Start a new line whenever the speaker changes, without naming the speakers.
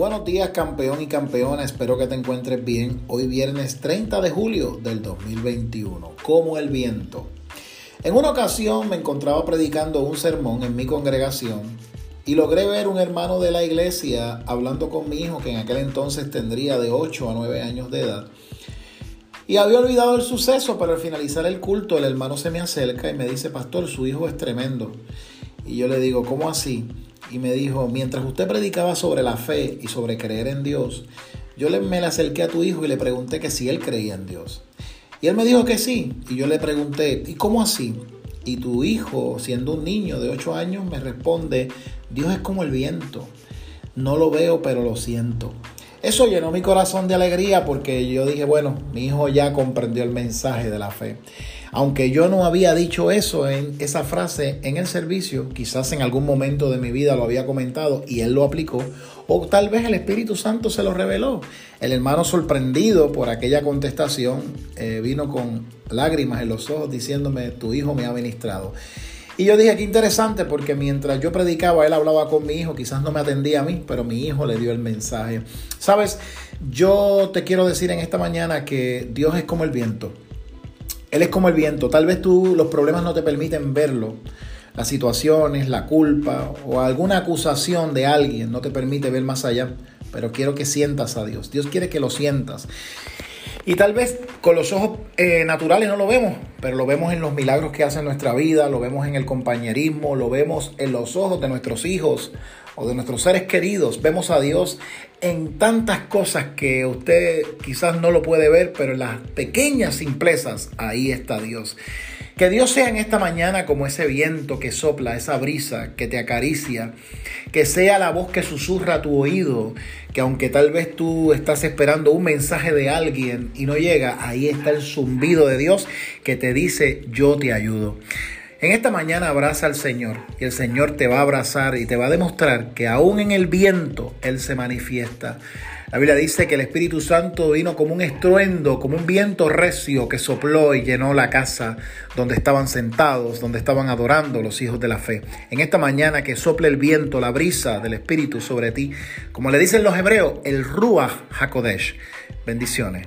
Buenos días campeón y campeona, espero que te encuentres bien. Hoy viernes 30 de julio del 2021, como el viento. En una ocasión me encontraba predicando un sermón en mi congregación y logré ver un hermano de la iglesia hablando con mi hijo que en aquel entonces tendría de 8 a 9 años de edad. Y había olvidado el suceso, pero al finalizar el culto el hermano se me acerca y me dice, pastor, su hijo es tremendo. Y yo le digo, ¿cómo así? Y me dijo, mientras usted predicaba sobre la fe y sobre creer en Dios, yo me le acerqué a tu hijo y le pregunté que si él creía en Dios. Y él me dijo que sí. Y yo le pregunté, ¿y cómo así? Y tu hijo, siendo un niño de 8 años, me responde, Dios es como el viento. No lo veo, pero lo siento. Eso llenó mi corazón de alegría porque yo dije, bueno, mi hijo ya comprendió el mensaje de la fe. Aunque yo no había dicho eso en esa frase en el servicio, quizás en algún momento de mi vida lo había comentado y él lo aplicó, o tal vez el Espíritu Santo se lo reveló. El hermano sorprendido por aquella contestación eh, vino con lágrimas en los ojos diciéndome, tu hijo me ha ministrado. Y yo dije, qué interesante, porque mientras yo predicaba, él hablaba con mi hijo, quizás no me atendía a mí, pero mi hijo le dio el mensaje. Sabes, yo te quiero decir en esta mañana que Dios es como el viento. Él es como el viento. Tal vez tú los problemas no te permiten verlo. Las situaciones, la culpa o alguna acusación de alguien no te permite ver más allá. Pero quiero que sientas a Dios. Dios quiere que lo sientas. Y tal vez con los ojos eh, naturales no lo vemos, pero lo vemos en los milagros que hace nuestra vida, lo vemos en el compañerismo, lo vemos en los ojos de nuestros hijos o de nuestros seres queridos. Vemos a Dios en tantas cosas que usted quizás no lo puede ver, pero en las pequeñas simplezas, ahí está Dios. Que Dios sea en esta mañana como ese viento que sopla, esa brisa que te acaricia, que sea la voz que susurra a tu oído, que aunque tal vez tú estás esperando un mensaje de alguien y no llega, ahí está el zumbido de Dios que te dice, yo te ayudo. En esta mañana abraza al Señor y el Señor te va a abrazar y te va a demostrar que aún en el viento Él se manifiesta. La Biblia dice que el Espíritu Santo vino como un estruendo, como un viento recio que sopló y llenó la casa donde estaban sentados, donde estaban adorando los hijos de la fe. En esta mañana que sople el viento, la brisa del Espíritu sobre ti, como le dicen los hebreos, el Ruach HaKodesh. Bendiciones.